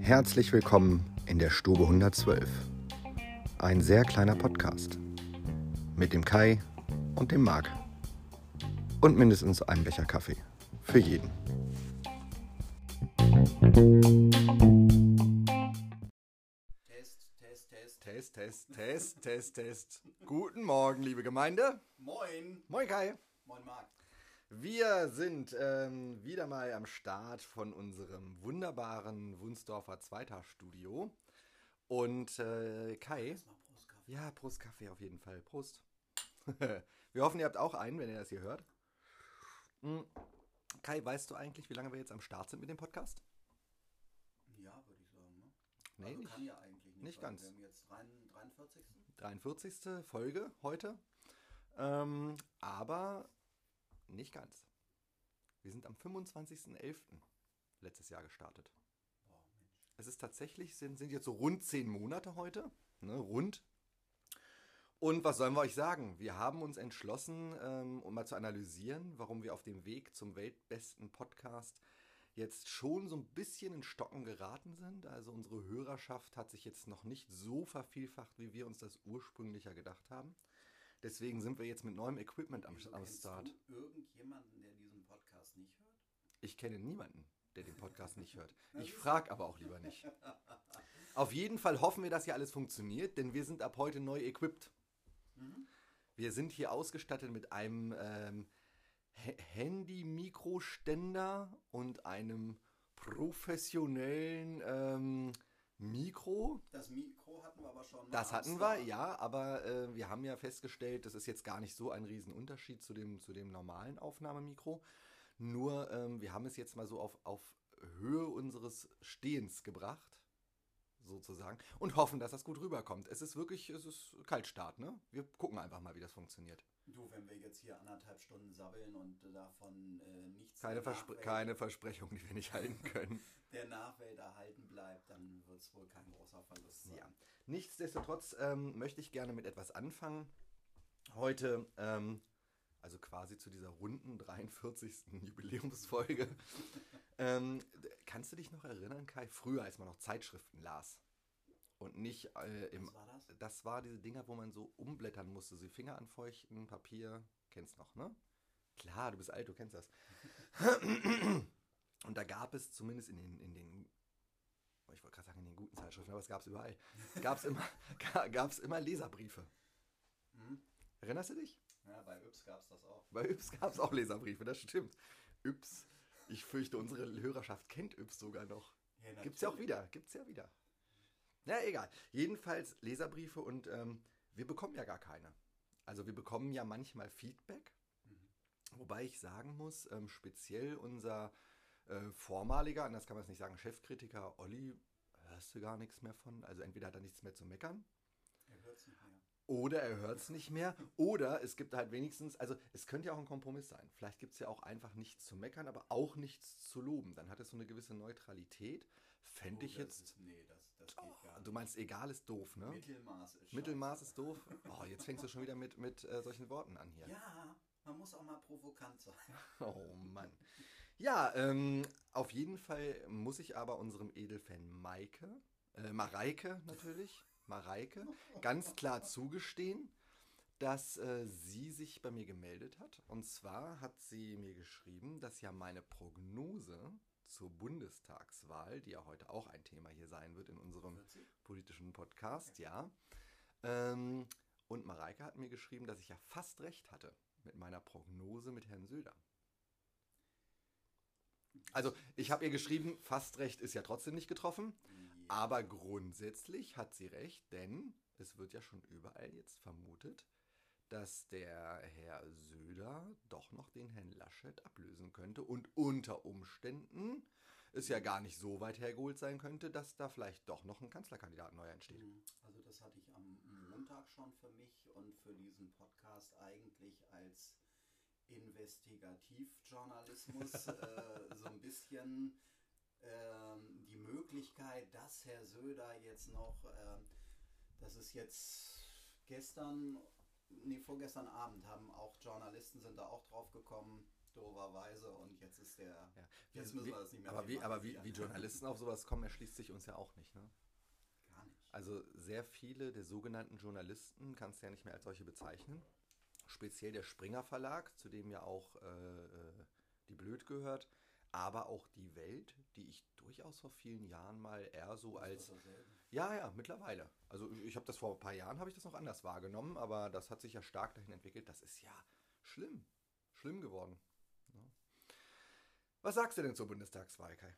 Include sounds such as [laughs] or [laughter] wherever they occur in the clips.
Herzlich willkommen in der Stube 112. Ein sehr kleiner Podcast. Mit dem Kai und dem Marc. Und mindestens einem Becher Kaffee. Für jeden. Test, Test, Test. Test, Test, Test, Test, Test. Guten Morgen, liebe Gemeinde. Moin. Moin Kai. Moin, Marc. Wir sind ähm, wieder mal am Start von unserem wunderbaren Wunsdorfer Zweiter-Studio. Und äh, Kai, Erstmal Prost, Kaffee. ja, Prost Kaffee auf jeden Fall. Prost. [laughs] wir hoffen, ihr habt auch einen, wenn ihr das hier hört. Mm. Kai, weißt du eigentlich, wie lange wir jetzt am Start sind mit dem Podcast? Ja, würde ich sagen. Ne? Nee, also nicht. kann ja eigentlich nicht. nicht ganz. Wir haben jetzt rein 43. 43. Folge heute. Ähm, aber nicht ganz. Wir sind am 25.11. letztes Jahr gestartet. Boah, Mensch. Es ist tatsächlich, sind, sind jetzt so rund zehn Monate heute. Ne, rund. Und was sollen wir euch sagen? Wir haben uns entschlossen, ähm, um mal zu analysieren, warum wir auf dem Weg zum weltbesten Podcast jetzt schon so ein bisschen in Stocken geraten sind. Also unsere Hörerschaft hat sich jetzt noch nicht so vervielfacht, wie wir uns das ursprünglicher gedacht haben. Deswegen sind wir jetzt mit neuem Equipment am, am Start. Du irgendjemanden, der diesen Podcast nicht hört? Ich kenne niemanden, der den Podcast nicht hört. [laughs] Ich frage aber auch lieber nicht. Auf jeden Fall hoffen wir, dass hier alles funktioniert, denn wir sind ab heute neu equipped. Mhm. Wir sind hier ausgestattet mit einem ähm, Ha- Handy-Mikroständer und einem professionellen ähm, Mikro. Das Mikro hatten wir aber schon. Das hatten wir, ja, aber äh, wir haben ja festgestellt, das ist jetzt gar nicht so ein Riesenunterschied zu dem, zu dem normalen Aufnahmemikro. Nur ähm, wir haben es jetzt mal so auf, auf Höhe unseres Stehens gebracht, sozusagen, und hoffen, dass das gut rüberkommt. Es ist wirklich, es ist Kaltstart, ne? Wir gucken einfach mal, wie das funktioniert. Du, wenn wir jetzt hier anderthalb Stunden sabbeln und davon äh, nichts Keine, Verspre keine Versprechung, die wir nicht halten können. [laughs] der Nachwelt erhalten bleibt, dann wird es wohl kein großer Verlust sein. Ja. Nichtsdestotrotz ähm, möchte ich gerne mit etwas anfangen. Heute, ähm, also quasi zu dieser runden 43. [laughs] Jubiläumsfolge. [laughs] ähm, kannst du dich noch erinnern, Kai, früher, als man noch Zeitschriften las? Und nicht äh, im. Was war das? Das war diese Dinger, wo man so umblättern musste, so Finger anfeuchten, Papier. Kennst noch, ne? Klar, du bist alt, du kennst das. [laughs] Und da gab es zumindest in den, in den ich wollte gerade sagen in den guten Zeitschriften, aber es gab es überall. Gab es immer, [laughs] gab's immer Leserbriefe. Mhm. Erinnerst du dich? Ja, bei Yps gab es das auch. Bei Yps gab es auch Leserbriefe, das stimmt. Yps, ich fürchte, unsere Hörerschaft kennt Yps sogar noch. Ja, Gibt's ja auch wieder, gibt's ja wieder. Na, egal. Jedenfalls Leserbriefe und ähm, wir bekommen ja gar keine. Also wir bekommen ja manchmal Feedback, Mhm. wobei ich sagen muss, ähm, speziell unser äh, vormaliger, anders kann man es nicht sagen, Chefkritiker Olli, hörst du gar nichts mehr von. Also entweder hat er nichts mehr zu meckern Er hört's nicht mehr. oder er hört es nicht mehr. Oder es gibt halt wenigstens, also es könnte ja auch ein Kompromiss sein. Vielleicht gibt es ja auch einfach nichts zu meckern, aber auch nichts zu loben. Dann hat es so eine gewisse Neutralität. Fände Oh, ich jetzt. Ist, nee, das, geht nicht. Du meinst, egal ist doof, ne? Mittelmaß ist Mittelmaß scheiße. ist doof. Oh, jetzt fängst du schon wieder mit, mit äh, solchen Worten an hier. Ja, man muss auch mal provokant sein. [laughs] Oh Mann. Ja, ähm, auf jeden Fall muss ich aber unserem Edelfan Maike, äh, Mareike natürlich, Mareike, ganz klar zugestehen, dass äh, sie sich bei mir gemeldet hat. Und zwar hat sie mir geschrieben, dass ja meine Prognose zur Bundestagswahl, die ja heute auch ein Thema hier sein wird in unserem 40? politischen Podcast, ja. Ähm, und Mareike hat mir geschrieben, dass ich ja fast recht hatte mit meiner Prognose mit Herrn Söder. Also, ich habe ihr geschrieben, fast recht ist ja trotzdem nicht getroffen, aber grundsätzlich hat sie recht, denn es wird ja schon überall jetzt vermutet, dass der Herr Söder doch noch den Herrn Laschet ablösen könnte und unter Umständen es ja gar nicht so weit hergeholt sein könnte, dass da vielleicht doch noch ein Kanzlerkandidat neu entsteht. Mhm. Also das hatte ich am Montag schon für mich und für diesen Podcast eigentlich als Investigativjournalismus [laughs] äh, so ein bisschen ähm, die Möglichkeit, dass Herr Söder jetzt noch, ähm, das ist jetzt gestern, nee, vorgestern Abend haben auch Journalisten sind da auch drauf gekommen, doverweise und jetzt ist der. Ja. Jetzt müssen wir das nicht mehr aber wie, aber wie, wie. Journalisten auf sowas kommen, erschließt sich uns ja auch nicht. Ne? Gar nicht. Also sehr viele der sogenannten Journalisten kannst du ja nicht mehr als solche bezeichnen. Speziell der Springer Verlag, zu dem ja auch äh, äh, die Blöd gehört, aber auch die Welt, die ich durchaus vor vielen Jahren mal eher so als ja, ja, mittlerweile. Also ich habe das vor ein paar Jahren habe ich das noch anders wahrgenommen, aber das hat sich ja stark dahin entwickelt. Das ist ja schlimm, schlimm geworden. Ja. Was sagst du denn zur Bundestagswahl, Kai?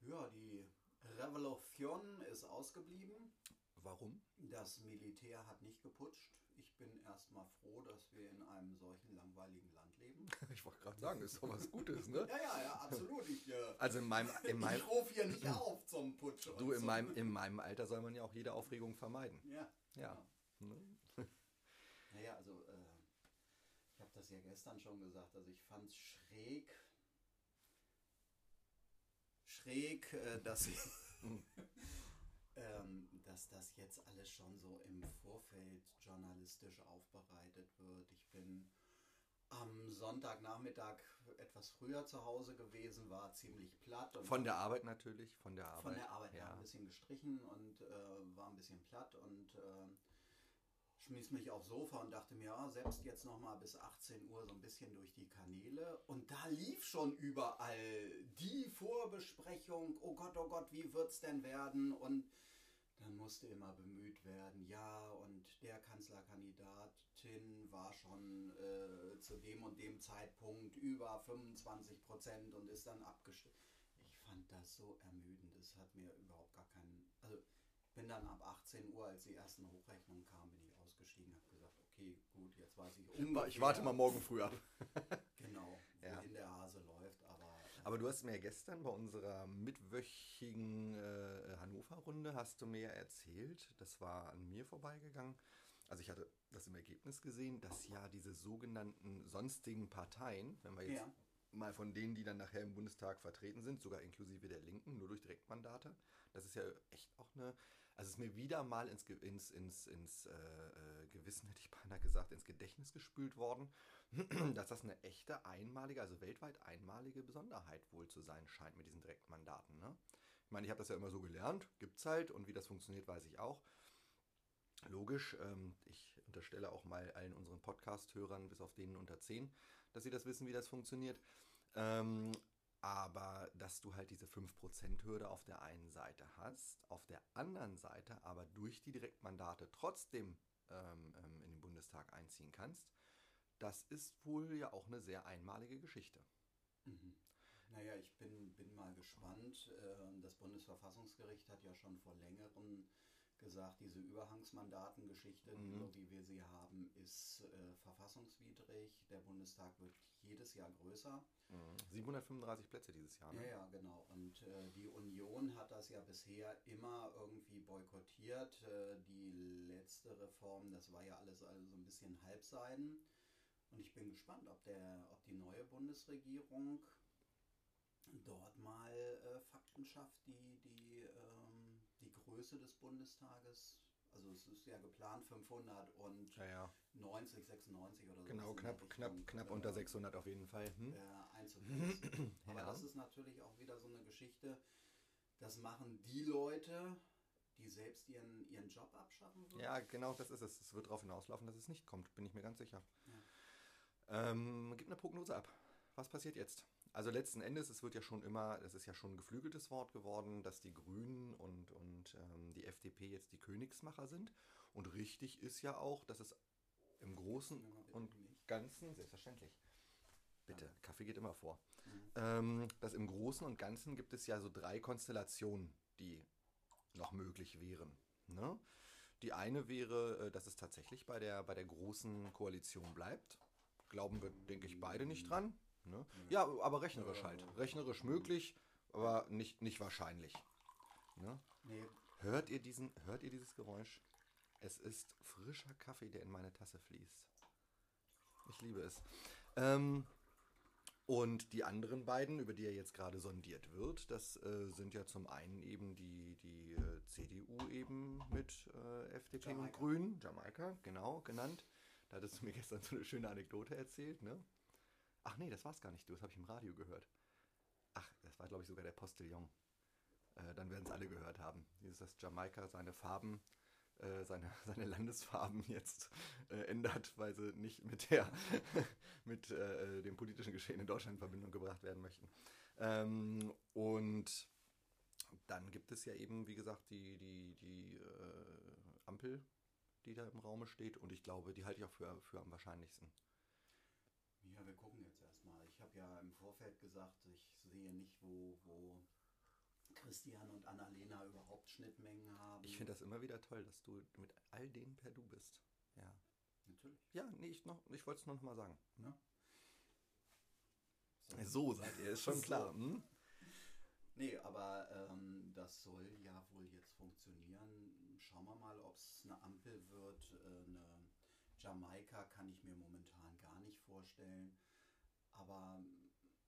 Ja, die Revolution ist ausgeblieben. Warum? Das Militär hat nicht geputscht. Ich bin erstmal froh, dass wir in einem solchen langweiligen Land leben. [laughs] Ich wollte gerade sagen, ist doch was Gutes, ne? Ja, ja, ja, absolut. Ich, äh, Also in meinem, in meinem, ich rufe hier nicht [laughs] auf zum Putsch. du, in zum- meinem, in meinem Alter soll man ja auch jede Aufregung vermeiden. Ja. Ja. genau. Ne? Naja, also äh, ich habe das ja gestern schon gesagt, also ich fand es schräg, schräg, äh, dass, ähm, [laughs] dass das jetzt alles schon so im Vorfeld journalistisch aufbereitet wird. Ich bin am Sonntagnachmittag etwas früher zu Hause gewesen, war ziemlich platt. Von der Arbeit natürlich, von der Arbeit. von der Arbeit ja. ein bisschen gestrichen und äh, war ein bisschen platt und äh, schmiss mich aufs Sofa und dachte mir, ja, selbst jetzt noch mal bis 18 Uhr so ein bisschen durch die Kanäle und da lief schon überall die Vorbesprechung, oh Gott, oh Gott, wie wird's denn werden und dann musste immer bemüht werden, ja, und der Kanzlerkandidatin war schon äh, zu dem und dem Zeitpunkt über 25 Prozent und ist dann abgestimmt. Ich fand das so ermüdend. Es hat mir überhaupt gar keinen. Also bin dann ab 18 Uhr, als die ersten Hochrechnungen kamen, bin ich ausgestiegen, habe gesagt, okay, gut, jetzt weiß ich. Ich warte mal morgen früh ab. [laughs] Genau, Ja. wohin der Hase läuft, aber. du hast mir ja gestern bei unserer mitwöchigen äh, Hannover-Runde hast du mir ja erzählt, das war an mir vorbeigegangen. Also ich hatte das im Ergebnis gesehen, dass ja diese sogenannten sonstigen Parteien, wenn wir jetzt Ja. mal von denen, die dann nachher im Bundestag vertreten sind, sogar inklusive der Linken, nur durch Direktmandate, das ist ja echt auch eine, also es ist mir wieder mal ins, ins, ins, ins äh, äh, Gewissen, hätte ich beinahe gesagt, ins Gedächtnis gespült worden, [clears throat] dass das eine echte einmalige, also weltweit einmalige Besonderheit wohl zu sein scheint mit diesen Direktmandaten. Ne? Ich meine, ich habe das ja immer so gelernt, gibt's halt und wie das funktioniert, weiß ich auch. Logisch, ähm, ich unterstelle auch mal allen unseren Podcast-Hörern, bis auf denen unter 10, dass sie das wissen, wie das funktioniert. Ähm, aber dass du halt diese 5%-Hürde auf der einen Seite hast, auf der anderen Seite aber durch die Direktmandate trotzdem ähm, ähm, in den Bundestag einziehen kannst, das ist wohl ja auch eine sehr einmalige Geschichte. Mhm. Naja, ich bin, bin mal gespannt. Ähm, Das Bundesverfassungsgericht hat ja schon vor längerem gesagt, diese Überhangsmandatengeschichte, Mhm. so wie wir sie haben, ist äh, verfassungswidrig. Der Bundestag wird jedes Jahr größer. 735 Plätze dieses Jahr. Ja, Ne? ja, genau. Und äh, die Union hat das ja bisher immer irgendwie boykottiert. Äh, die letzte Reform, das war ja alles also so ein bisschen Halbseiden. Und ich bin gespannt, ob, der, ob die neue Bundesregierung dort mal äh, Fakten schafft, die die, die Größe des Bundestages, also es ist ja geplant 590, Ja, ja. 96 oder so. Genau, knapp, knapp, knapp unter 600 auf jeden Fall. Hm? äh. [clears throat] Aber Ja. das ist natürlich auch wieder so eine Geschichte, das machen die Leute, die selbst ihren, ihren Job abschaffen würden. Ja, genau, das ist es. Es wird darauf hinauslaufen, dass es nicht kommt, bin ich mir ganz sicher. Ja. Ähm, gib eine Prognose ab. Was passiert jetzt? Also letzten Endes, es wird ja schon immer, es ist ja schon ein geflügeltes Wort geworden, dass die Grünen und, und ähm, die FDP jetzt die Königsmacher sind. Und richtig ist ja auch, dass es im Großen und. Ganzen, selbstverständlich. Bitte, Kaffee geht immer vor. Mhm. Ähm, dass im Großen und Ganzen gibt es ja so drei Konstellationen, die noch möglich wären. Ne? Die eine wäre, äh, dass es tatsächlich bei der, bei der großen Koalition bleibt. Glauben wir, denke ich, beide nicht dran. Ne? Ja, aber rechnerisch halt. Rechnerisch möglich, aber nicht, nicht wahrscheinlich. Ne? Nee, Hört ihr diesen, hört ihr dieses Geräusch? Es ist frischer Kaffee, der in meine Tasse fließt. Ich liebe es. Ähm, und die anderen beiden, über die ja jetzt gerade sondiert wird, das äh, sind ja zum einen eben die, die äh, CDU eben mit äh, FDP und Jamaika. Grünen, Jamaika, genau, genannt. Da hattest du mir gestern so eine schöne Anekdote erzählt, ne? Ach nee, das war's gar nicht du, das habe ich im Radio gehört. Ach, das war glaube ich sogar der Postillon. Äh, dann werden es alle gehört haben. Dieses, dass Jamaika seine Farben, äh, seine, [laughs] seine Landesfarben jetzt äh, ändert, weil sie nicht mit der [laughs] mit äh, dem politischen Geschehen in Deutschland in Verbindung gebracht werden möchten. Ähm, und dann gibt es ja eben, wie gesagt, die, die, die äh, Ampel, die da im Raume steht. Und ich glaube, die halte ich auch für, für am wahrscheinlichsten. Ja, wir gucken jetzt erstmal. Ich habe ja im Vorfeld gesagt, ich sehe nicht, wo, wo Christian und Annalena überhaupt Schnittmengen haben. Ich finde das immer wieder toll, dass du mit all denen per Du bist. Ja. Natürlich. Ja, nee, ich, noch- ich wollte es noch mal sagen. Ja. So seid ihr, ist schon [laughs] So. klar. Hm? Nee, aber ähm, das soll ja wohl jetzt funktionieren. Schauen wir mal, ob es eine Ampel wird. Äh, eine Jamaika kann ich mir momentan gar nicht vorstellen. Aber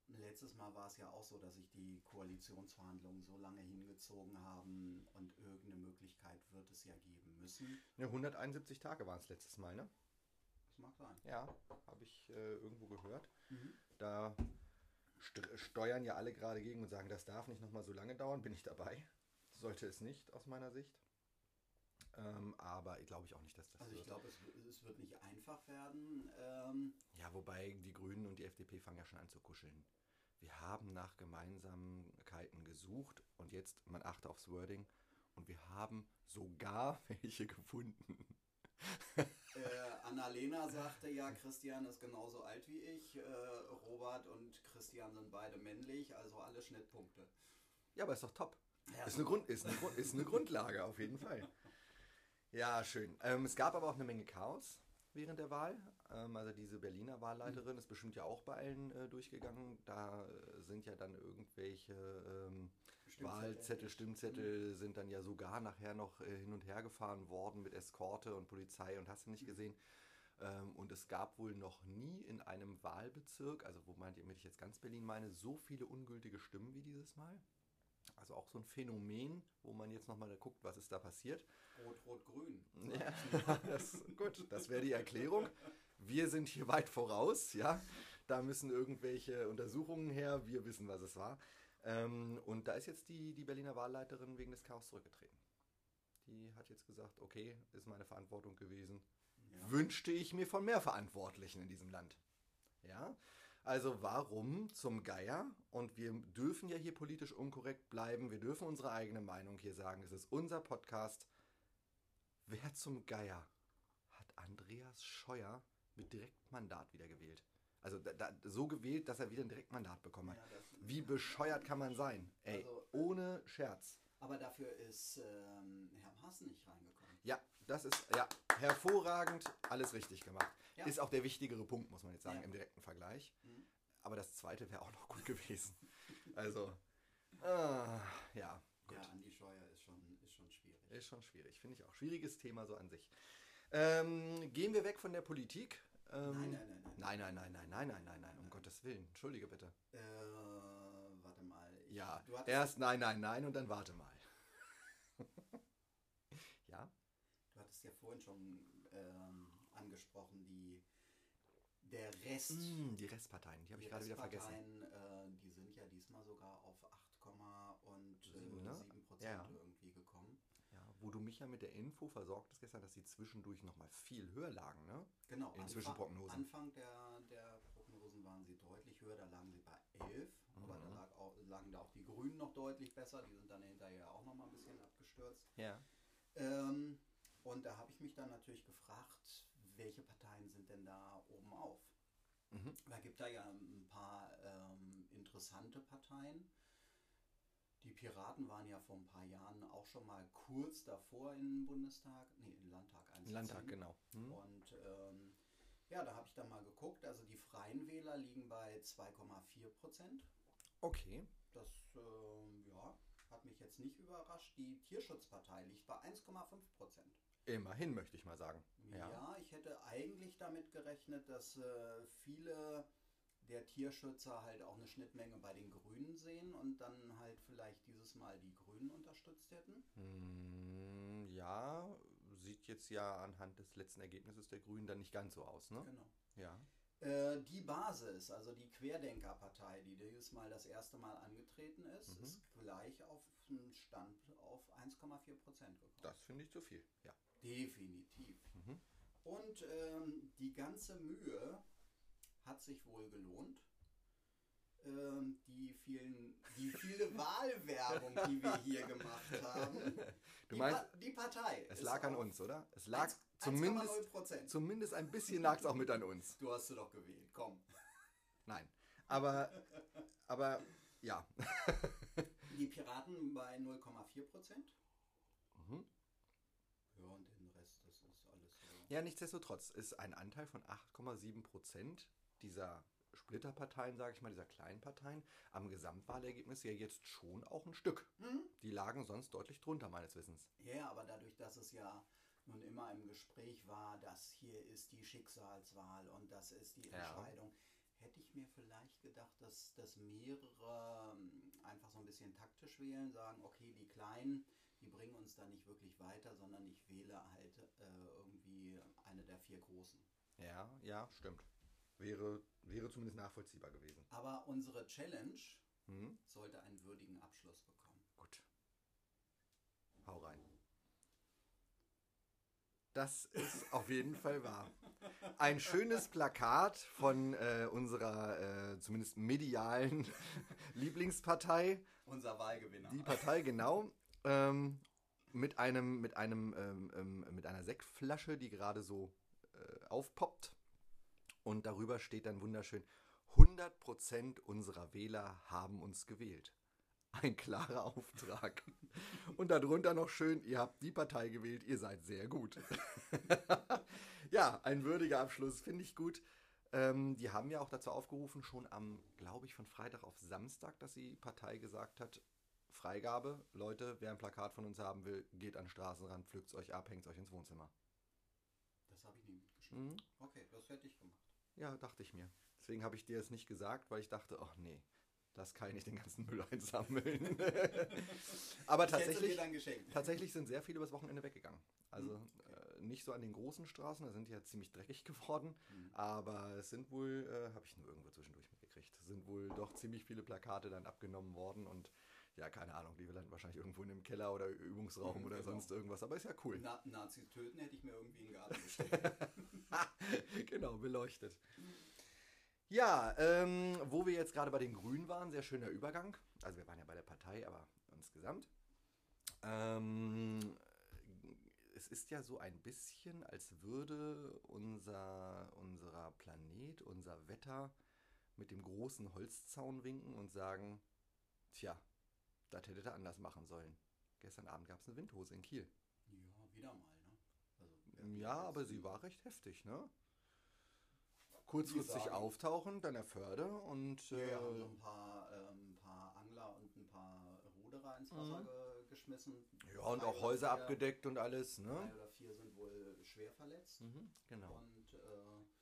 letztes Mal war es ja auch so, dass sich die Koalitionsverhandlungen so lange hingezogen haben und irgendeine Möglichkeit wird es ja geben müssen. Ja, 171 Tage waren es letztes Mal, ne? Das mag sein. Ja, habe ich äh, irgendwo gehört. Mhm. Da st steuern ja alle gerade gegen und sagen, das darf nicht nochmal so lange dauern. Bin ich dabei. Sollte es nicht, aus meiner Sicht. Ähm, aber ich glaube ich auch nicht, dass das Also ich glaube, es, es wird nicht einfach werden. Ähm, Ja, wobei die Grünen und die FDP fangen ja schon an zu kuscheln. Wir haben nach Gemeinsamkeiten gesucht und jetzt, man achte aufs Wording, und wir haben sogar [laughs] welche gefunden. Äh, Annalena sagte ja, Christian ist genauso alt wie ich. Äh, Robert und Christian sind beide männlich, also alle Schnittpunkte. Ja, aber ist doch top. Ja, Ist eine, Grund, ist, eine Grund, ist eine [laughs] Grundlage auf jeden Fall. Ja, schön. Ähm, es gab aber auch eine Menge Chaos während der Wahl. Ähm, also diese Berliner Wahlleiterin ist bestimmt ja auch bei allen äh, durchgegangen. Da äh, sind ja dann irgendwelche ähm, Wahlzettel, Stimmzettel sind dann ja sogar nachher noch äh, hin und her gefahren worden mit Eskorte und Polizei und hast du nicht gesehen. Ähm, und es gab wohl noch nie in einem Wahlbezirk, also wo meint ihr, damit ich jetzt ganz Berlin meine, so viele ungültige Stimmen wie dieses Mal. Also auch so ein Phänomen, wo man jetzt nochmal guckt, was ist da passiert. Rot, Rot, Grün. Ja, [laughs] das, gut, das wäre die Erklärung. Wir sind hier weit voraus, ja. Da müssen irgendwelche Untersuchungen her, wir wissen, was es war. Ähm, und da ist jetzt die, die Berliner Wahlleiterin wegen des Chaos zurückgetreten. Die hat jetzt gesagt, okay, ist meine Verantwortung gewesen. Ja. Wünschte ich mir von mehr Verantwortlichen in diesem Land. Ja, also warum zum Geier? Und wir dürfen ja hier politisch unkorrekt bleiben. Wir dürfen unsere eigene Meinung hier sagen. Es ist unser Podcast. Wer zum Geier hat Andreas Scheuer mit Direktmandat wieder gewählt? Also da, da, so gewählt, dass er wieder ein Direktmandat bekommen hat. Ja, Wie bescheuert kann man sein? Ey, Also- ohne Scherz. Aber dafür ist ähm, Herr Maaßen nicht reingekommen. Ja, das ist ja hervorragend, alles richtig gemacht. Ja. Ist auch der wichtigere Punkt, muss man jetzt sagen, Ja. im direkten Vergleich. Mhm. Aber das zweite wäre auch noch gut [laughs] gewesen. Also, ah, ja, gut. Ja, Andi Scheuer ist schon, ist schon schwierig. Ist schon schwierig, finde ich auch. Schwieriges Thema so an sich. Ähm, gehen wir weg von der Politik. Ähm, Nein, nein, nein, nein. Nein, nein, nein, nein, nein, nein, nein, nein, um Gottes Willen. Entschuldige bitte. Äh, warte mal. Ich, Ja, erst nein, nein, nein und dann warte mal. ja? Hattest ja vorhin schon ähm, angesprochen, die, der Rest. Mm, die Restparteien, die habe ich gerade wieder vergessen. Äh, die sind ja diesmal sogar auf 8, und äh, Sieben, ne? 7 Prozent Ja, irgendwie gekommen. Ja, wo du mich ja mit der Info versorgt hast gestern, dass sie zwischendurch nochmal viel höher lagen, ne? Genau. In Anfang- Zwischenprognosen. Anfang der, der Prognosen waren sie deutlich höher, da lagen sie bei 11. Aber da Mhm. lag auch, lagen da auch die Grünen noch deutlich besser. Die sind dann hinterher auch nochmal ein bisschen abgestürzt. Ja. Ähm, und da habe ich mich dann natürlich gefragt, welche Parteien sind denn da oben auf? Mhm. Da gibt da ja ein paar ähm, interessante Parteien. Die Piraten waren ja vor ein paar Jahren auch schon mal kurz davor in den Bundestag, nee, in den Landtag einzuziehen. Landtag, genau. Hm? Und ähm, ja, da habe ich dann mal geguckt. Also die Freien Wähler liegen bei 2,4 Prozent. Okay. Das ähm, ja, hat mich jetzt nicht überrascht. Die Tierschutzpartei liegt bei 1,5 Prozent. Immerhin möchte ich mal sagen. Ja. Ja. ich hätte eigentlich damit gerechnet, dass äh, viele der Tierschützer halt auch eine Schnittmenge bei den Grünen sehen und dann halt vielleicht dieses Mal die Grünen unterstützt hätten. Hm, ja, sieht jetzt ja anhand des letzten Ergebnisses der Grünen dann nicht ganz so aus, ne? Genau. Ja. Äh, die Basis, also die Querdenkerpartei, die dieses Mal das erste Mal angetreten ist, Mhm. ist gleich auf einen Stand auf 1,4 Prozent gekommen. Das finde ich zu viel. Ja. Definitiv. Mhm. Und ähm, die ganze Mühe hat sich wohl gelohnt. Ähm, die, vielen, die viele [laughs] Wahlwerbung, die wir hier gemacht [laughs] haben. Du die, meinst, Pa- die Partei. es lag an uns, oder? Es lag 1,0 zumindest, Prozent. zumindest ein bisschen lag es auch mit an uns. Du hast sie doch gewählt, komm. Nein. Aber, aber ja. [laughs] Die Piraten bei 0,4 Prozent. Mhm. Ja, und den Rest, das ist alles so. Ja, nichtsdestotrotz ist ein Anteil von 8,7 Prozent dieser Splitterparteien, sage ich mal, dieser kleinen Parteien, am Gesamtwahlergebnis ja jetzt schon auch ein Stück. Hm? Die lagen sonst deutlich drunter, meines Wissens. Ja, aber dadurch, dass es ja nun immer im Gespräch war, das hier ist die Schicksalswahl und das ist die Ja. Hätte ich mir vielleicht gedacht, dass, dass mehrere ähm, einfach so ein bisschen taktisch wählen, sagen, okay, die Kleinen, die bringen uns da nicht wirklich weiter, sondern ich wähle halt äh, irgendwie eine der vier Großen. Ja, ja, stimmt. Wäre, wäre zumindest nachvollziehbar gewesen. Aber unsere Challenge Hm? sollte einen würdigen Abschluss bekommen. Gut. Hau rein. Das ist auf jeden Fall wahr. Ein schönes Plakat von äh, unserer äh, zumindest medialen [laughs] Lieblingspartei. Unser Wahlgewinner. Die Partei, genau. Ähm, mit einem, mit einem, ähm, ähm, mit einer Sektflasche, die gerade so äh, aufpoppt. Und darüber steht dann wunderschön: 100% unserer Wähler haben uns gewählt. Ein klarer Auftrag. Und darunter noch schön: Ihr habt die Partei gewählt, ihr seid sehr gut. [laughs] ja, ein würdiger Abschluss, finde ich gut. Ähm, die haben ja auch dazu aufgerufen, schon am, glaube ich, von Freitag auf Samstag, dass die Partei gesagt hat, Freigabe, Leute, wer ein Plakat von uns haben will, geht an den Straßenrand, pflückt es euch ab, hängt es euch ins Wohnzimmer. Das habe ich nie mitgeschrieben. Mhm. Okay, das hätte ich gemacht. Ja, dachte ich mir. Deswegen habe ich dir es nicht gesagt, weil ich dachte, ach nee, das kann ich nicht den ganzen Müll einsammeln. [laughs] Aber tatsächlich, tatsächlich sind sehr viele übers Wochenende weggegangen. Also Mhm. äh, nicht so an den großen Straßen, da sind die ja ziemlich dreckig geworden. Mhm. Aber es sind wohl, äh, habe ich nur irgendwo zwischendurch mitgekriegt, sind wohl doch ziemlich viele Plakate dann abgenommen worden und ja, keine Ahnung, die landen wahrscheinlich irgendwo in einem Keller oder Übungsraum Mhm, oder genau. sonst irgendwas. Aber ist ja cool. Na, Nazis töten hätte ich mir irgendwie in den Garten [laughs] gestellt. [laughs] genau, beleuchtet. Ja, ähm, wo wir jetzt gerade bei den Grünen waren, sehr schöner Übergang. Also wir waren ja bei der Partei, aber insgesamt. Ähm, es ist ja so ein bisschen, als würde unser, unser Planet, unser Wetter mit dem großen Holzzaun winken und sagen, tja, das hättet ihr anders machen sollen. Gestern Abend gab es eine Windhose in Kiel. ja, wieder mal, ne? Also, Ja, aber sie war recht heftig, ne? Kurzfristig auftauchen, dann der Förde und äh, ja, haben so ein paar, ähm, paar Angler und ein paar Ruderer ins Wasser Mhm. ge geschmissen. ja, und Drei auch Häuser vier- abgedeckt und alles, Drei ne? oder vier sind wohl schwer verletzt. Mhm, genau. Und äh,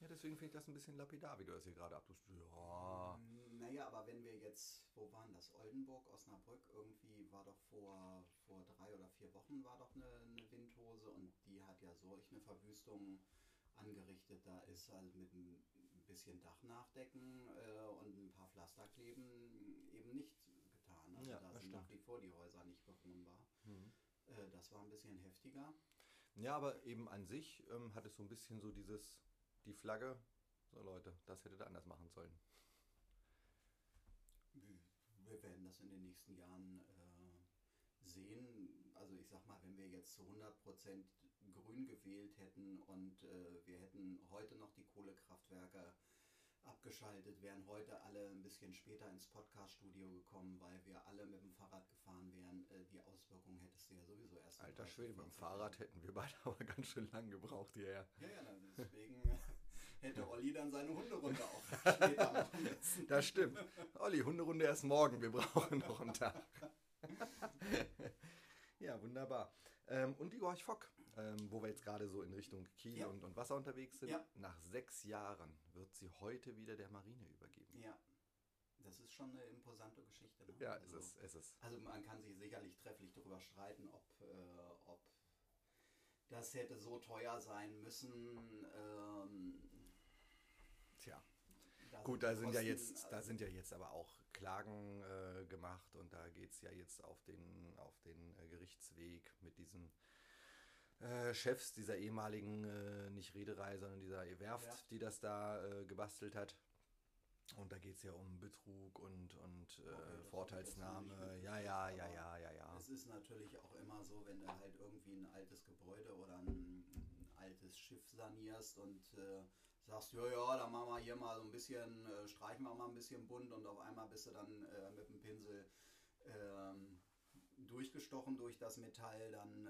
Ja, deswegen finde ich das ein bisschen lapidar, wie du das hier gerade abtust. Ja. naja, aber wenn wir jetzt, wo waren das? Oldenburg, Osnabrück, irgendwie war doch vor, vor drei oder vier Wochen war doch eine, eine Windhose und die hat ja solch eine Verwüstung angerichtet. Da ist halt mit ein bisschen Dach nachdecken äh, und ein paar Pflaster kleben eben nicht getan. Also Ja, da sind nach wie vor die Häuser nicht bewohnbar. Mhm. Äh, das war ein bisschen heftiger. Ja, aber eben an sich ähm, hat es so ein bisschen so dieses, die Flagge, so Leute, das hättet ihr anders machen sollen. Wir werden das in den nächsten Jahren äh, sehen. Also ich sag mal, wenn wir jetzt zu 100% grün gewählt hätten und äh, wir hätten heute noch die Kohlekraftwerke abgeschaltet, wären heute alle ein bisschen später ins Podcaststudio gekommen, weil wir alle mit dem Fahrrad gefahren wären. Äh, die Auswirkungen hättest du ja sowieso erst. Alter 30, Schwede, beim 40 Fahrrad hätten wir beide aber ganz schön lang gebraucht hierher. Ja, ja, deswegen [laughs] hätte Olli dann seine Hunderunde auch [laughs] später machen müssen. Das stimmt. Olli, Hunderunde erst morgen, wir brauchen noch einen Tag. [laughs] ja, wunderbar. Ähm, und die Gorch Fock, ähm, wo wir jetzt gerade so in Richtung Kiel Ja. und, und Wasser unterwegs sind, Ja. nach sechs Jahren wird sie heute wieder der Marine übergeben. Ja, das ist schon eine imposante Geschichte. Ne? Ja, Also- es ist, es ist. Also man kann sich sicherlich trefflich darüber streiten, ob, äh, ob das hätte so teuer sein müssen. Ähm, Tja, Gut, da sind ja Kosten, jetzt, da also- sind ja jetzt aber auch Klagen äh, gemacht und da geht es ja jetzt auf den, auf den äh, Gerichtsweg mit diesen äh, Chefs dieser ehemaligen, äh, nicht Reederei, sondern dieser Werft, Werft. die das da äh, gebastelt hat. Und da geht es ja um Betrug und, und äh, Okay, Vorteilsnahme. Ja, ja, ja, ja, ja, ja. Es ist natürlich auch immer so, wenn du halt irgendwie ein altes Gebäude oder ein, ein altes Schiff sanierst und äh, sagst, ja, ja, dann machen wir hier mal so ein bisschen, äh, streichen wir mal ein bisschen bunt und auf einmal bist du dann mit dem Pinsel ähm, durchgestochen durch das Metall, dann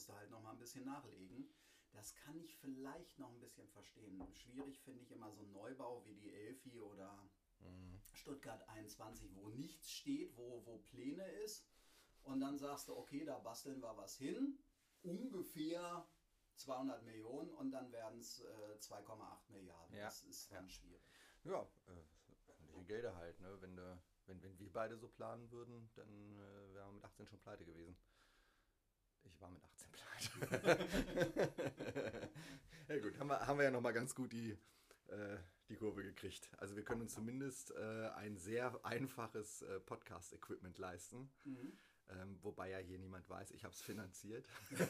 äh, musst du halt noch mal ein bisschen nachlegen. Das kann ich vielleicht noch ein bisschen verstehen. Schwierig finde ich immer so ein Neubau wie die Elfi oder Mhm. Stuttgart 21, wo nichts steht, wo, wo Pläne ist. Und dann sagst du, okay, da basteln wir was hin. Ungefähr 200 Millionen und dann werden es äh, 2,8 Milliarden. Ja, Das ist dann ja. schwierig. Ja, äh, Gelder halt, ne? Wenn, du, wenn, wenn wir beide so planen würden, dann äh, wären wir mit 18 schon pleite gewesen. Ich war mit 18 pleite. ja gut, haben wir, haben wir ja nochmal ganz gut die, äh, die Kurve gekriegt. Also wir können uns zumindest äh, ein sehr einfaches äh, Podcast-Equipment leisten. Ähm, wobei ja hier niemand weiß, ich habe es finanziert. [laughs]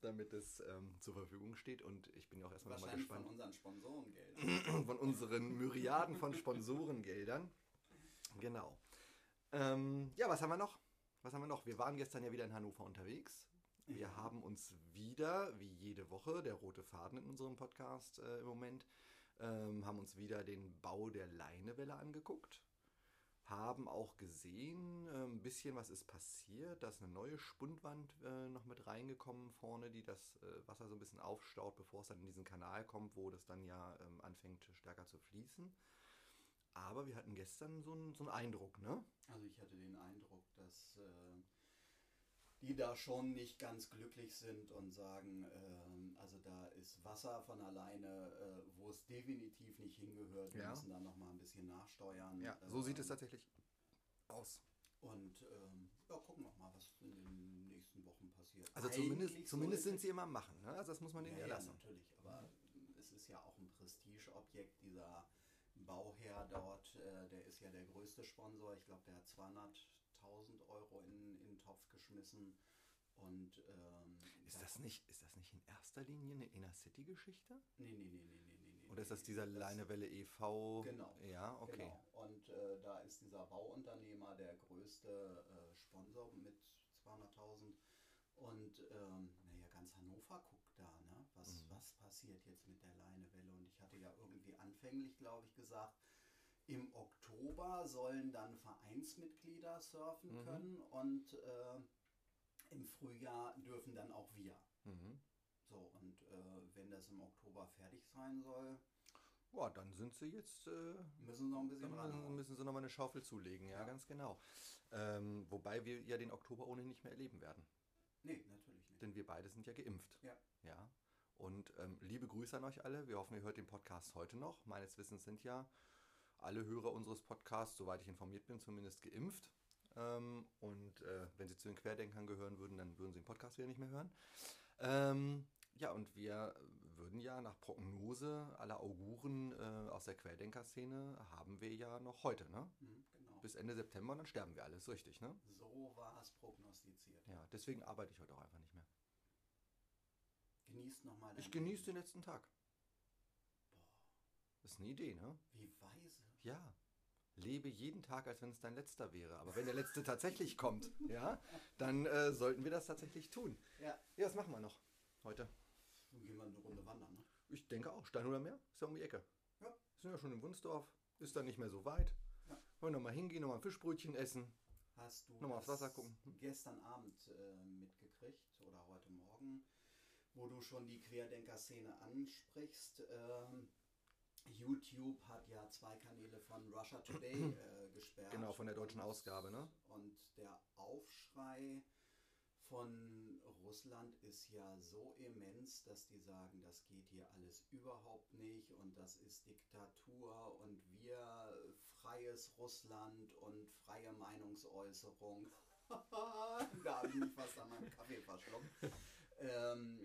damit es ähm, zur Verfügung steht und ich bin ja auch erstmal nochmal gespannt von unseren Sponsorengeldern. [clears throat] von unseren Myriaden von Sponsorengeldern. Genau. Ähm, ja, was haben wir noch? Was haben wir noch? Wir waren gestern ja wieder in Hannover unterwegs. Wir haben uns wieder, wie jede Woche, der rote Faden in unserem Podcast äh, im Moment, ähm, haben uns wieder den Bau der Leinewelle angeguckt. Haben auch gesehen, äh, ein bisschen was ist passiert. Da ist eine neue Spundwand äh, noch mit reingekommen vorne, die das äh, Wasser so ein bisschen aufstaut, bevor es dann in diesen Kanal kommt, wo das dann ja ähm, anfängt stärker zu fließen. Aber wir hatten gestern so einen so einen Eindruck, ne? Also ich hatte den Eindruck, dass äh, die da schon nicht ganz glücklich sind und sagen, ähm, also da ist Wasser von alleine, äh, wo es definitiv nicht hingehört. Wir Ja. müssen da nochmal ein bisschen nachsteuern. Ja, so sieht es Ähm, tatsächlich aus. Und ähm, ja, gucken wir mal, was in den nächsten Wochen passiert. Also Eigentlich zumindest, zumindest sind sie immer am Machen, ne? Also das muss man denen ja, ja ja, lassen. natürlich. Aber es ist ja auch ein Prestigeobjekt, dieser Bauherr dort, äh, der ist ja der größte Sponsor. Ich glaube, der hat 200.000 Euro in, in den Topf geschmissen. Und ähm, Ist da- das nicht, ist das nicht in erster Linie eine Inner City Geschichte? Nee, nee, nee, nee, nee, nee. Oder ist das dieser Leinewelle e.V.? Genau. Ja, okay. Genau. Und äh, da ist dieser Bauunternehmer der größte äh, Sponsor mit 200.000. Und ähm, naja, ganz Hannover? Was, Mhm. was passiert jetzt mit der Leinewelle? Und ich hatte ja irgendwie anfänglich, glaube ich, gesagt, im Oktober sollen dann Vereinsmitglieder surfen Mhm. können und äh, im Frühjahr dürfen dann auch wir. Mhm. So, und äh, wenn das im Oktober fertig sein soll, Boah, dann sind sie jetzt, äh, müssen sie noch ein bisschen dann ran. müssen, sie nochmal eine Schaufel zulegen, ja, Ja. ganz genau. Ähm, wobei wir ja den Oktober ohnehin nicht mehr erleben werden. Nee, natürlich nicht. Denn wir beide sind ja geimpft. Ja. Ja. Und ähm, liebe Grüße an euch alle. Wir hoffen, ihr hört den Podcast heute noch. Meines Wissens sind ja alle Hörer unseres Podcasts, soweit ich informiert bin, zumindest geimpft. Ähm, und äh, wenn sie zu den Querdenkern gehören würden, dann würden sie den Podcast wieder nicht mehr hören. Ähm, ja, und wir würden ja nach Prognose aller Auguren äh, aus der Querdenker-Szene haben wir ja noch heute, ne? Mhm, genau. Bis Ende September und dann sterben wir alles, richtig, ne? So war es prognostiziert. Ja, deswegen arbeite ich heute auch einfach nicht mehr. Genießt nochmal. Ich genieße den letzten Tag. Das ist eine Idee, ne? Wie weise. Ja. Lebe jeden Tag, als wenn es dein letzter wäre. Aber wenn der letzte tatsächlich kommt, [laughs] ja, dann äh, sollten wir das tatsächlich tun. Ja. Ja, was machen wir noch heute? Dann gehen wir eine Runde wandern, ne? Ich denke auch, Stein oder Meer, ist ja um die Ecke. Ja. Sind ja schon in Wunsdorf, ist dann nicht mehr so weit. Ja. Wollen wir nochmal hingehen, nochmal ein Fischbrötchen essen. Hast du Nochmal aufs das Wasser gucken. Hm? gestern Abend äh, mitgekriegt oder heute Morgen, wo du schon die Querdenker-Szene ansprichst? Ähm, YouTube hat ja zwei Kanäle von Russia Today [clears throat] äh, gesperrt. Genau, von der deutschen Und- Ausgabe, ne? Und der Aufschrei von Russland ist ja so immens, dass die sagen, das geht hier alles überhaupt nicht und das ist Diktatur und wir freies Russland und freie Meinungsäußerung. [laughs] da habe ich mich fast an meinem Kaffee verschluckt. Ähm,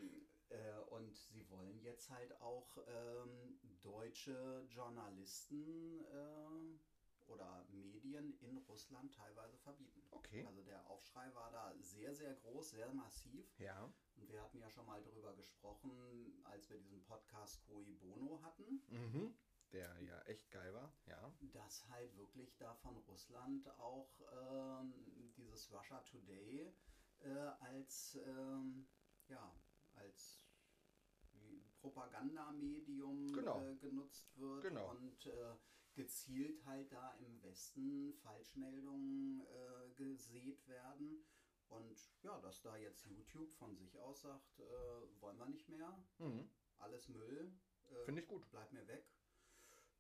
Äh, und sie wollen jetzt halt auch ähm, deutsche Journalisten äh, oder Medien in Russland teilweise verbieten. Okay. Also der Aufschrei war da sehr, sehr groß, sehr massiv. Ja. Und wir hatten ja schon mal darüber gesprochen, als wir diesen Podcast Koi Bono hatten. Mhm. Der ja echt geil war, ja. Dass halt wirklich da von Russland auch ähm, dieses Russia Today äh, als, ähm, ja, als Propagandamedium genau. äh, genutzt wird genau. und äh, gezielt halt da im Westen Falschmeldungen äh, gesät werden. Und ja, dass da jetzt YouTube von sich aus sagt, äh, wollen wir nicht mehr, mhm. alles Müll. Äh, Finde ich gut. Bleibt mir weg.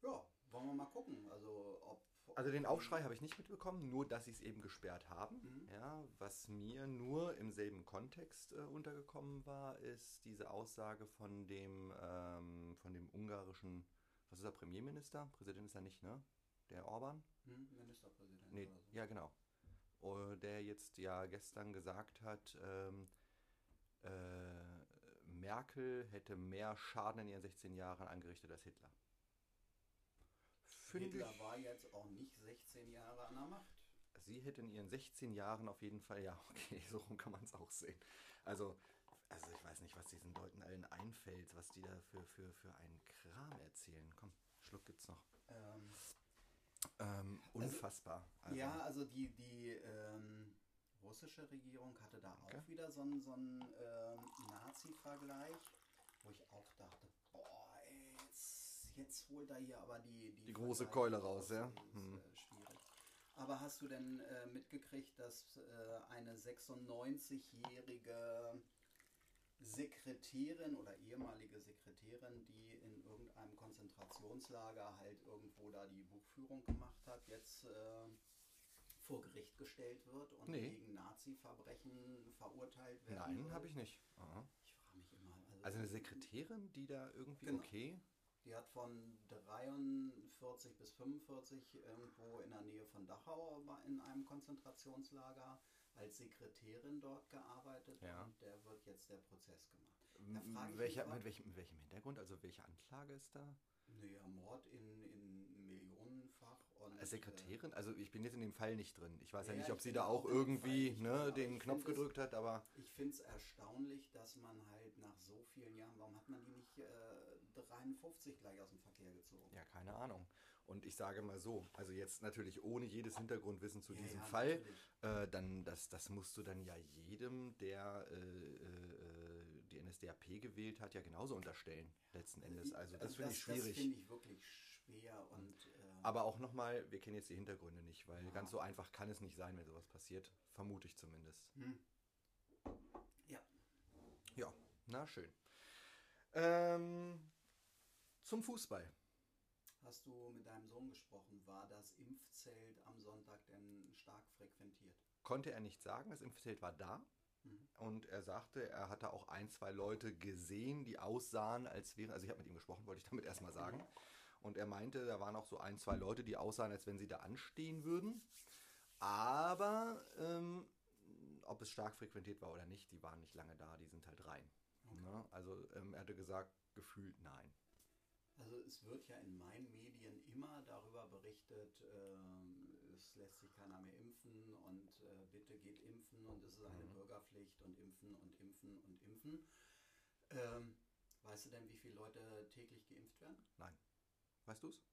Ja, wollen wir mal gucken. Also ob also den Aufschrei habe ich nicht mitbekommen, nur dass sie es eben gesperrt haben. Mhm. Ja, was mir nur im selben Kontext äh, untergekommen war, ist diese Aussage von dem, ähm, von dem ungarischen, was ist er, Premierminister? Präsident ist er nicht, ne? Der Orban? Mhm, Ministerpräsident. Nee, so. Ja, genau. Uh, der jetzt ja gestern gesagt hat, ähm, äh, Merkel hätte mehr Schaden in ihren 16 Jahren angerichtet als Hitler. Hitler ich, war jetzt auch nicht 16 Jahre an der Macht. Sie hätte in ihren 16 Jahren auf jeden Fall, ja, [laughs] okay, so rum kann man es auch sehen. Also, also ich weiß nicht, was diesen Leuten allen einfällt, was die da für, für, für einen Kram erzählen. Komm, Schluck gibt's noch. Ähm, ähm, unfassbar. Also, ja, also die, die ähm, russische Regierung hatte da okay. auch wieder so einen, so einen ähm, Nazi-Vergleich, wo ich auch dachte, jetzt, holt er hier aber die... Die, die große Keule raus, ja. Hm. Äh, schwierig. Aber hast du denn äh, mitgekriegt, dass äh, eine 96-jährige Sekretärin oder ehemalige Sekretärin, die in irgendeinem Konzentrationslager halt irgendwo da die Buchführung gemacht hat, jetzt äh, vor Gericht gestellt wird und nee. wegen Nazi-Verbrechen verurteilt wird. Nein, habe ich nicht. Aha. Ich frage mich immer. Also, also, eine Sekretärin, die da irgendwie genau. okay. Die hat von 43 bis 45 irgendwo in der Nähe von Dachau in einem Konzentrationslager als Sekretärin dort gearbeitet ja. und der wird jetzt der Prozess gemacht. Welcher, mit, welchem, mit welchem Hintergrund? Also welche Anklage ist da? Naja, Mord in, in Millionenfach. Und, Als Sekretärin? Also ich bin jetzt in dem Fall nicht drin. Ich weiß ja, ja nicht, ob sie da auch irgendwie ne, den Knopf gedrückt es, hat, aber... Ich finde es erstaunlich, dass man halt nach so vielen Jahren, warum hat man die nicht äh, 53 gleich aus dem Verkehr gezogen? Ja, keine Ahnung. Und ich sage mal so, also jetzt natürlich ohne jedes Hintergrundwissen zu ja, diesem ja, Fall, äh, dann das, das musst du dann ja jedem, der äh, äh, die NSDAP gewählt hat, ja genauso unterstellen, letzten Endes. Also das, also finde ich schwierig. Das finde ich wirklich schwer. Und, äh, Aber auch nochmal, wir kennen jetzt die Hintergründe nicht, weil ja. ganz so einfach kann es nicht sein, wenn sowas passiert. Vermute ich zumindest. Hm. Ja. Ja, na schön. Ähm, zum Fußball. Hast du mit deinem Sohn gesprochen? War das Impfzelt am Sonntag denn stark frequentiert? Konnte er nicht sagen. Das Impfzelt war da. Mhm. Und er sagte, er hatte auch ein, zwei Leute gesehen, die aussahen, als wären, also ich habe mit ihm gesprochen, wollte ich damit erstmal sagen. Mhm. Und er meinte, da waren auch so ein, zwei Leute, die aussahen, als wenn sie da anstehen würden. Aber ähm, ob es stark frequentiert war oder nicht, die waren nicht lange da, die sind halt rein. Okay. Ne? Also ähm, er hatte gesagt, gefühlt nein. Also es wird ja in meinen Medien immer darüber berichtet, äh, es lässt sich keiner mehr impfen und äh, bitte geht impfen und es ist eine mhm. Bürgerpflicht und impfen und impfen und impfen. Ähm, weißt du denn, wie viele Leute täglich geimpft werden? Nein. Weißt du es?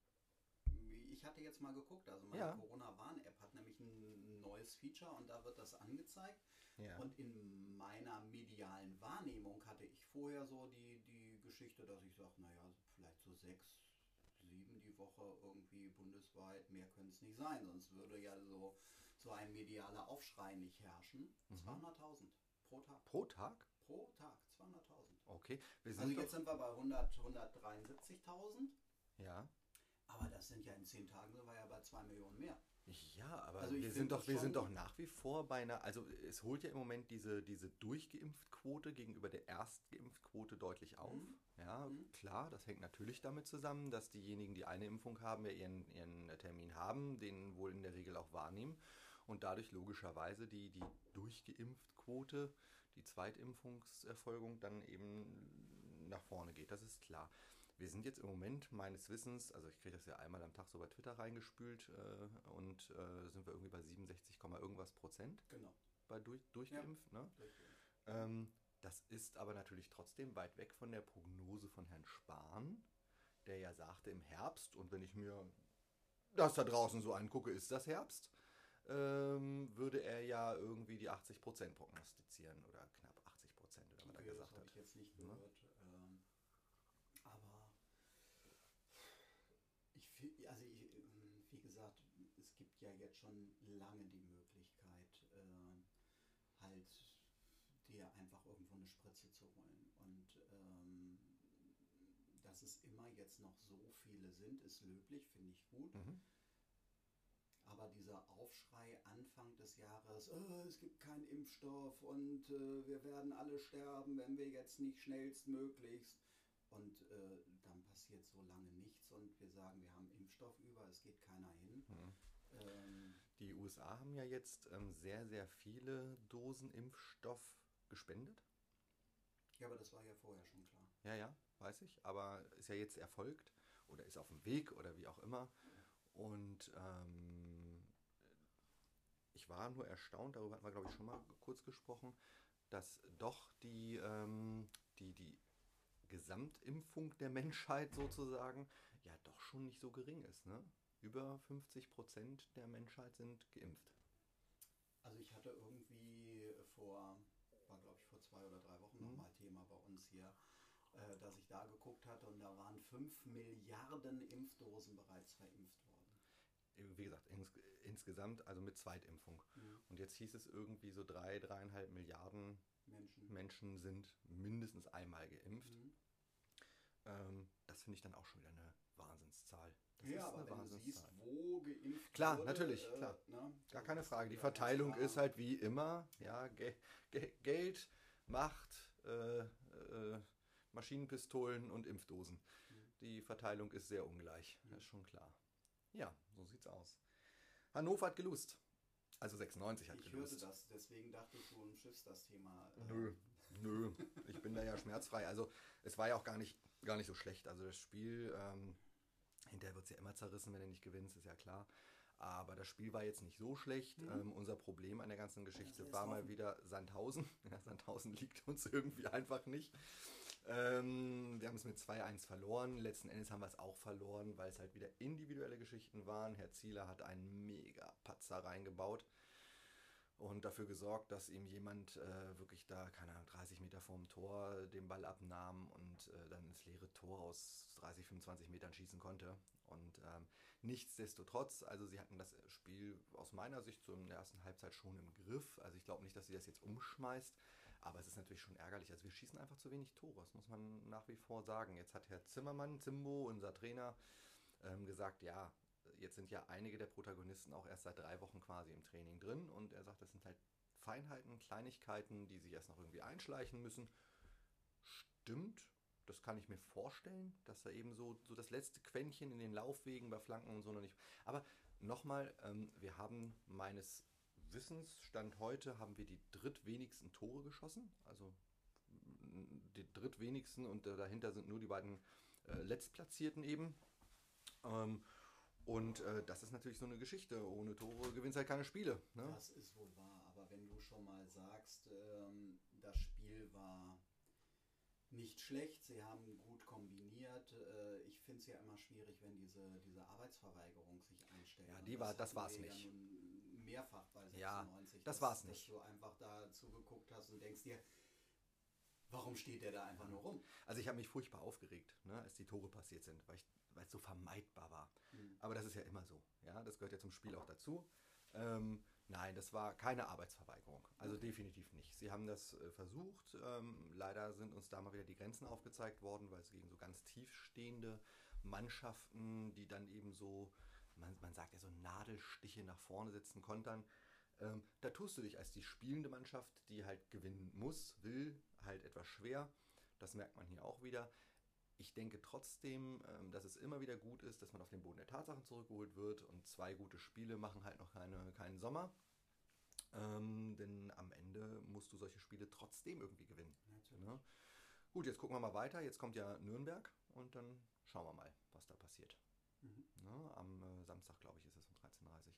Ich hatte jetzt mal geguckt, also meine ja. Corona-Warn-App hat nämlich ein neues Feature und da wird das angezeigt. Ja. Und in meiner medialen Wahrnehmung hatte ich vorher so die, die Geschichte, dass ich sage, naja, vielleicht so sechs, sieben die Woche irgendwie bundesweit, mehr können es nicht sein, sonst würde ja so, so ein medialer Aufschrei nicht herrschen. Mhm. 200.000 pro Tag. Pro Tag? Pro Tag, 200.000. Okay. also jetzt sind wir bei 173.000. Ja. Aber das sind ja in zehn Tagen sind wir ja bei zwei Millionen mehr. Ja, aber also wir, sind doch, wir sind doch nach wie vor bei einer, also es holt ja im Moment diese, diese Durchgeimpftquote gegenüber der Erstgeimpftquote deutlich auf. Mhm. Ja, mhm. klar, das hängt natürlich damit zusammen, dass diejenigen, die eine Impfung haben, ja ihren, ihren Termin haben, den wohl in der Regel auch wahrnehmen und dadurch logischerweise die, die Durchgeimpftquote die Zweitimpfungserfolgung dann eben nach vorne geht. Das ist klar. Wir sind jetzt im Moment meines Wissens, also ich kriege das ja einmal am Tag so bei Twitter reingespült äh, und äh, sind wir irgendwie bei 67, irgendwas Prozent. Genau. Bei durch, durchgeimpft. Ja, ne? Ähm, das ist aber natürlich trotzdem weit weg von der Prognose von Herrn Spahn, der ja sagte im Herbst, und wenn ich mir das da draußen so angucke, ist das Herbst, ähm, würde er ja irgendwie die 80 Prozent prognostizieren oder knapp 80 Prozent, oder was okay, er gesagt das hat. Ich jetzt nicht ne? gehört. Ähm, aber ich, also ich, wie gesagt, es gibt ja jetzt schon lange die Möglichkeit, äh, halt dir einfach irgendwo eine Spritze zu holen. Und ähm, dass es immer jetzt noch so viele sind, ist löblich, finde ich gut. Mhm. Aber dieser Aufschrei Anfang des Jahres, oh, es gibt keinen Impfstoff und äh, wir werden alle sterben, wenn wir jetzt nicht schnellstmöglichst. Und äh, passiert so lange nichts und wir sagen, wir haben Impfstoff über, es geht keiner hin. Mhm. Ähm, Die USA haben ja jetzt ähm, sehr, sehr viele Dosen Impfstoff gespendet. Ja, aber das war ja vorher schon klar. Ja, ja, weiß ich. Aber ist ja jetzt erfolgt oder ist auf dem Weg oder wie auch immer. Und ähm, ich war nur erstaunt, darüber hatten wir, glaube ich, schon mal kurz gesprochen, dass doch die, ähm, die, die Gesamtimpfung der Menschheit sozusagen ja doch schon nicht so gering ist. Ne? Über 50 Prozent der Menschheit sind geimpft. Also ich hatte irgendwie vor, war glaube ich vor zwei oder drei Wochen mhm. nochmal Thema bei uns hier, äh, dass ich da geguckt hatte und da waren 5 Milliarden Impfdosen bereits verimpft worden wie gesagt, ins, insgesamt, also mit Zweitimpfung. Mhm. Und jetzt hieß es irgendwie so drei, dreieinhalb Milliarden Menschen, Menschen sind mindestens einmal geimpft. Mhm. Ähm, das finde ich dann auch schon wieder eine Wahnsinnszahl. Das ja, aber wenn du siehst, wo geimpft Klar, wurde, natürlich, äh, klar. Ne? Gar keine Frage. Die Verteilung ist halt wie immer, ja, Ge Ge Geld, Macht, äh, äh, Maschinenpistolen und Impfdosen. Mhm. Die Verteilung ist sehr ungleich, das ist schon klar. Ja, so sieht's aus. Hannover hat gelust. Also 96 hat ich gelust. Ich hörte das, deswegen dachte ich, du umschiffst das Thema. Äh nö, nö. Ich bin da ja schmerzfrei. Also es war ja auch gar nicht, gar nicht so schlecht. Also das Spiel, ähm, hinterher wird es ja immer zerrissen, wenn du nicht gewinnst, ist ja klar. Aber das Spiel war jetzt nicht so schlecht. Mhm. Ähm, unser Problem an der ganzen Geschichte war mal wieder Sandhausen. [laughs] Ja, Sandhausen liegt uns irgendwie einfach nicht. Ähm, wir haben es mit 2-1 verloren. Letzten Endes haben wir es auch verloren, weil es halt wieder individuelle Geschichten waren. Herr Zieler hat einen mega Patzer reingebaut und dafür gesorgt, dass ihm jemand äh, wirklich da, keine Ahnung, 30 Meter vorm Tor den Ball abnahm und äh, dann ins leere Tor aus 30, 25 Metern schießen konnte. Und ähm, nichtsdestotrotz, also sie hatten das Spiel aus meiner Sicht zur ersten Halbzeit schon im Griff. Also ich glaube nicht, dass sie das jetzt umschmeißt. Aber es ist natürlich schon ärgerlich. Also wir schießen einfach zu wenig Tore, das muss man nach wie vor sagen. Jetzt hat Herr Zimmermann, Zimbo, unser Trainer, ähm, gesagt, ja, jetzt sind ja einige der Protagonisten auch erst seit drei Wochen quasi im Training drin. Und er sagt, das sind halt Feinheiten, Kleinigkeiten, die sich erst noch irgendwie einschleichen müssen. Stimmt, das kann ich mir vorstellen, dass da eben so, so das letzte Quäntchen in den Laufwegen bei Flanken und so noch nicht. Aber nochmal, ähm, wir haben meines Wissensstand heute haben wir die drittwenigsten Tore geschossen. Also die drittwenigsten und dahinter sind nur die beiden äh, Letztplatzierten eben. Ähm, und äh, das ist natürlich so eine Geschichte. Ohne Tore gewinnst halt keine Spiele. Ne? Das ist wohl wahr. Aber wenn du schon mal sagst, ähm, das Spiel war nicht schlecht, sie haben gut kombiniert. Äh, ich finde es ja immer schwierig, wenn diese, diese Arbeitsverweigerung sich einstellt. Ja, die war, das war es nicht. Ja mehrfach bei 96. Ja, das war es nicht. Dass du einfach da zugeguckt hast und denkst dir, warum steht der da einfach nur rum? Also ich habe mich furchtbar aufgeregt, ne, als die Tore passiert sind, weil es so vermeidbar war. Mhm. Aber das ist ja immer so. Ja, das gehört ja zum Spiel auch dazu. Ähm, nein, das war keine Arbeitsverweigerung. Also okay. definitiv nicht. Sie haben das äh, versucht. Ähm, leider sind uns da mal wieder die Grenzen aufgezeigt worden, weil es gegen so ganz tiefstehende Mannschaften, die dann eben so man, man sagt ja so Nadelstiche nach vorne setzen, kontern. Ähm, da tust du dich als die spielende Mannschaft, die halt gewinnen muss, will, halt etwas schwer. Das merkt man hier auch wieder. Ich denke trotzdem, ähm, dass es immer wieder gut ist, dass man auf den Boden der Tatsachen zurückgeholt wird und zwei gute Spiele machen halt noch keine, keinen Sommer. Ähm, denn am Ende musst du solche Spiele trotzdem irgendwie gewinnen. Ne? Gut, jetzt gucken wir mal weiter. Jetzt kommt ja Nürnberg und dann schauen wir mal, was da passiert. Mhm. Ne? Am äh, Samstag, glaube ich, ist es um 13.30 Uhr.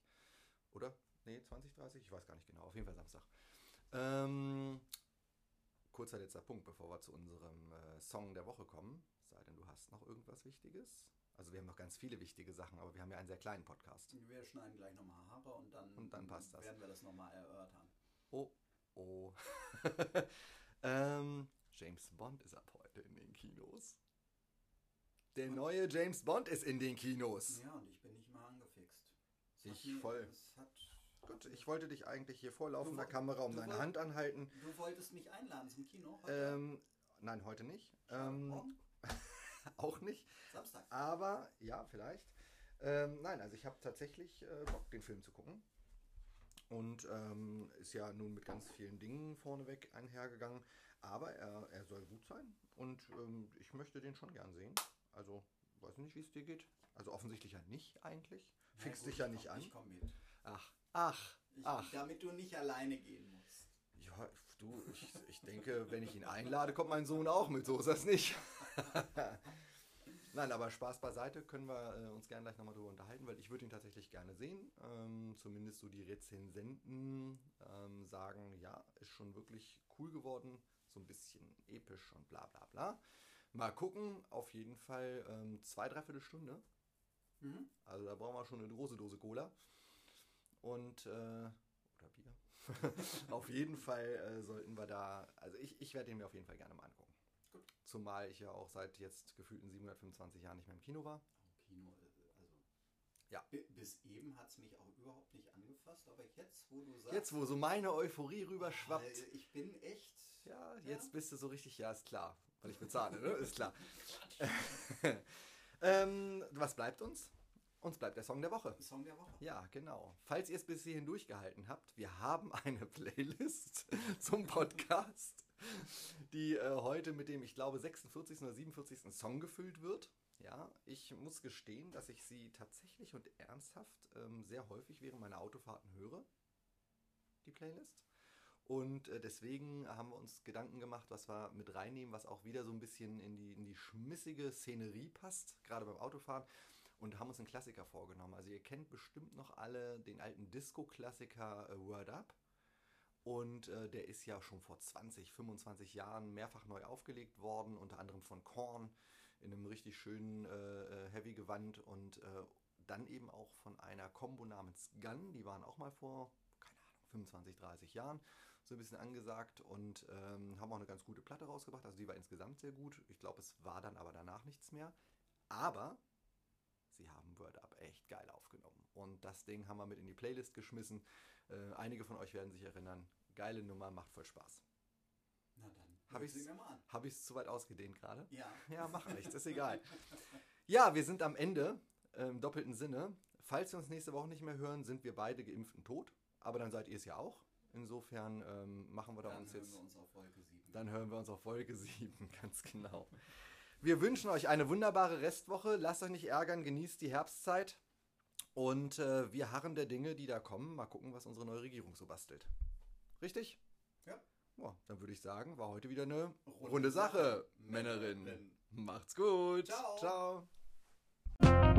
Oder? Nee, 20.30 Ich weiß gar nicht genau. Auf jeden Fall Samstag. Ähm, kurzer letzter Punkt, bevor wir zu unserem äh, Song der Woche kommen. Sei denn, du hast noch irgendwas Wichtiges? Also wir haben noch ganz viele wichtige Sachen, aber wir haben ja einen sehr kleinen Podcast. Wir schneiden gleich nochmal Haare und dann, Und dann passt das. werden wir das nochmal erörtern. Oh, oh. [laughs] ähm, James Bond ist ab heute in den Kinos. Der neue James Bond ist in den Kinos. Ja, und ich bin nicht mal angefixt. Es Ich mir- voll. Gut, ich wollte dich eigentlich hier vor laufender Kamera um deine woll- Hand anhalten. Du wolltest mich einladen zum Kino heute? Ähm, nein, heute nicht. Ähm, [laughs] auch nicht. Samstag. Aber, ja, vielleicht. Ähm, nein, also ich habe tatsächlich äh, Bock, den Film zu gucken. Und ähm, ist ja nun mit ganz vielen Dingen vorneweg einhergegangen. Aber er, er soll gut sein. Und ähm, ich möchte den schon gern sehen. Also, weiß nicht, wie es dir geht. Also offensichtlich ja nicht eigentlich. Fixt gut, dich ja ich nicht komm- an. Ich komme mit. Ach, ach, Ich, ach. Damit du nicht alleine gehen musst. Ja, du, ich, ich denke, wenn ich ihn einlade, kommt mein Sohn auch mit. So ist das nicht. [laughs] Nein, aber Spaß beiseite, können wir äh, uns gerne gleich nochmal drüber unterhalten, weil ich würde ihn tatsächlich gerne sehen. Ähm, zumindest so die Rezensenten ähm, sagen, ja, ist schon wirklich cool geworden, so ein bisschen episch und bla bla bla. Mal gucken, auf jeden Fall ähm, zwei, dreiviertel Stunde. Mhm. Also da brauchen wir schon eine große Dose Cola. Und, äh, oder Bier. [laughs] auf jeden Fall äh, sollten wir da, also ich, ich werde den mir auf jeden Fall gerne mal angucken. Gut. Zumal ich ja auch seit jetzt gefühlten 725 Jahren nicht mehr im Kino war. Oh, Kino, äh, also. Ja. bi- Bis eben hat es mich auch überhaupt nicht angefasst, aber jetzt, wo du sagst. Jetzt, wo so meine Euphorie rüberschwappt, Äh, Ich bin echt. ja, jetzt bist du so richtig, ja, ist klar, weil ich bezahle, ne? Ist klar. [laughs] ähm, was bleibt uns? Uns bleibt der Song der Woche. Song der Woche. Ja, genau. Falls ihr es bis hierhin durchgehalten habt, wir haben eine [laughs] Playlist zum Podcast, die äh, heute mit dem, ich glaube, 46. oder 47. Song gefüllt wird. Ja, ich muss gestehen, dass ich sie tatsächlich und ernsthaft ähm, sehr häufig während meiner Autofahrten höre, die Playlist. Und äh, deswegen haben wir uns Gedanken gemacht, was wir mit reinnehmen, was auch wieder so ein bisschen in die, in die schmissige Szenerie passt, gerade beim Autofahren und haben uns einen Klassiker vorgenommen. Also ihr kennt bestimmt noch alle den alten Disco-Klassiker äh, Word Up. Und äh, der ist ja schon vor 20, 25 Jahren mehrfach neu aufgelegt worden, unter anderem von Korn in einem richtig schönen äh, äh, Heavy-Gewand und äh, dann eben auch von einer Combo namens Gun. Die waren auch mal vor, keine Ahnung, 25, 30 Jahren so ein bisschen angesagt und ähm, haben auch eine ganz gute Platte rausgebracht. Also die war insgesamt sehr gut. Ich glaube, es war dann aber danach nichts mehr. Aber sie haben Word Up echt geil aufgenommen. Und das Ding haben wir mit in die Playlist geschmissen. Äh, einige von euch werden sich erinnern. Geile Nummer, macht voll Spaß. Na dann. Hab. Habe ich es zu weit ausgedehnt gerade? Ja. [laughs] Ja, macht nichts, ist egal. [laughs] Ja, wir sind am Ende äh, im doppelten Sinne. Falls wir uns nächste Woche nicht mehr hören, sind wir beide geimpft und tot. Aber dann seid ihr es ja auch. Insofern ähm, machen wir da Dann uns hören jetzt. wir uns auf Wolke 7. Dann hören wir uns auf Wolke 7, [laughs] ganz genau. Wir wünschen euch eine wunderbare Restwoche. Lasst euch nicht ärgern, genießt die Herbstzeit. Und äh, wir harren der Dinge, die da kommen. Mal gucken, was unsere neue Regierung so bastelt. Richtig? Ja. Ja, dann würde ich sagen, war heute wieder eine Runde runde, Sache, Sache, Männerin. Männerin. Macht's gut. Ciao. Ciao.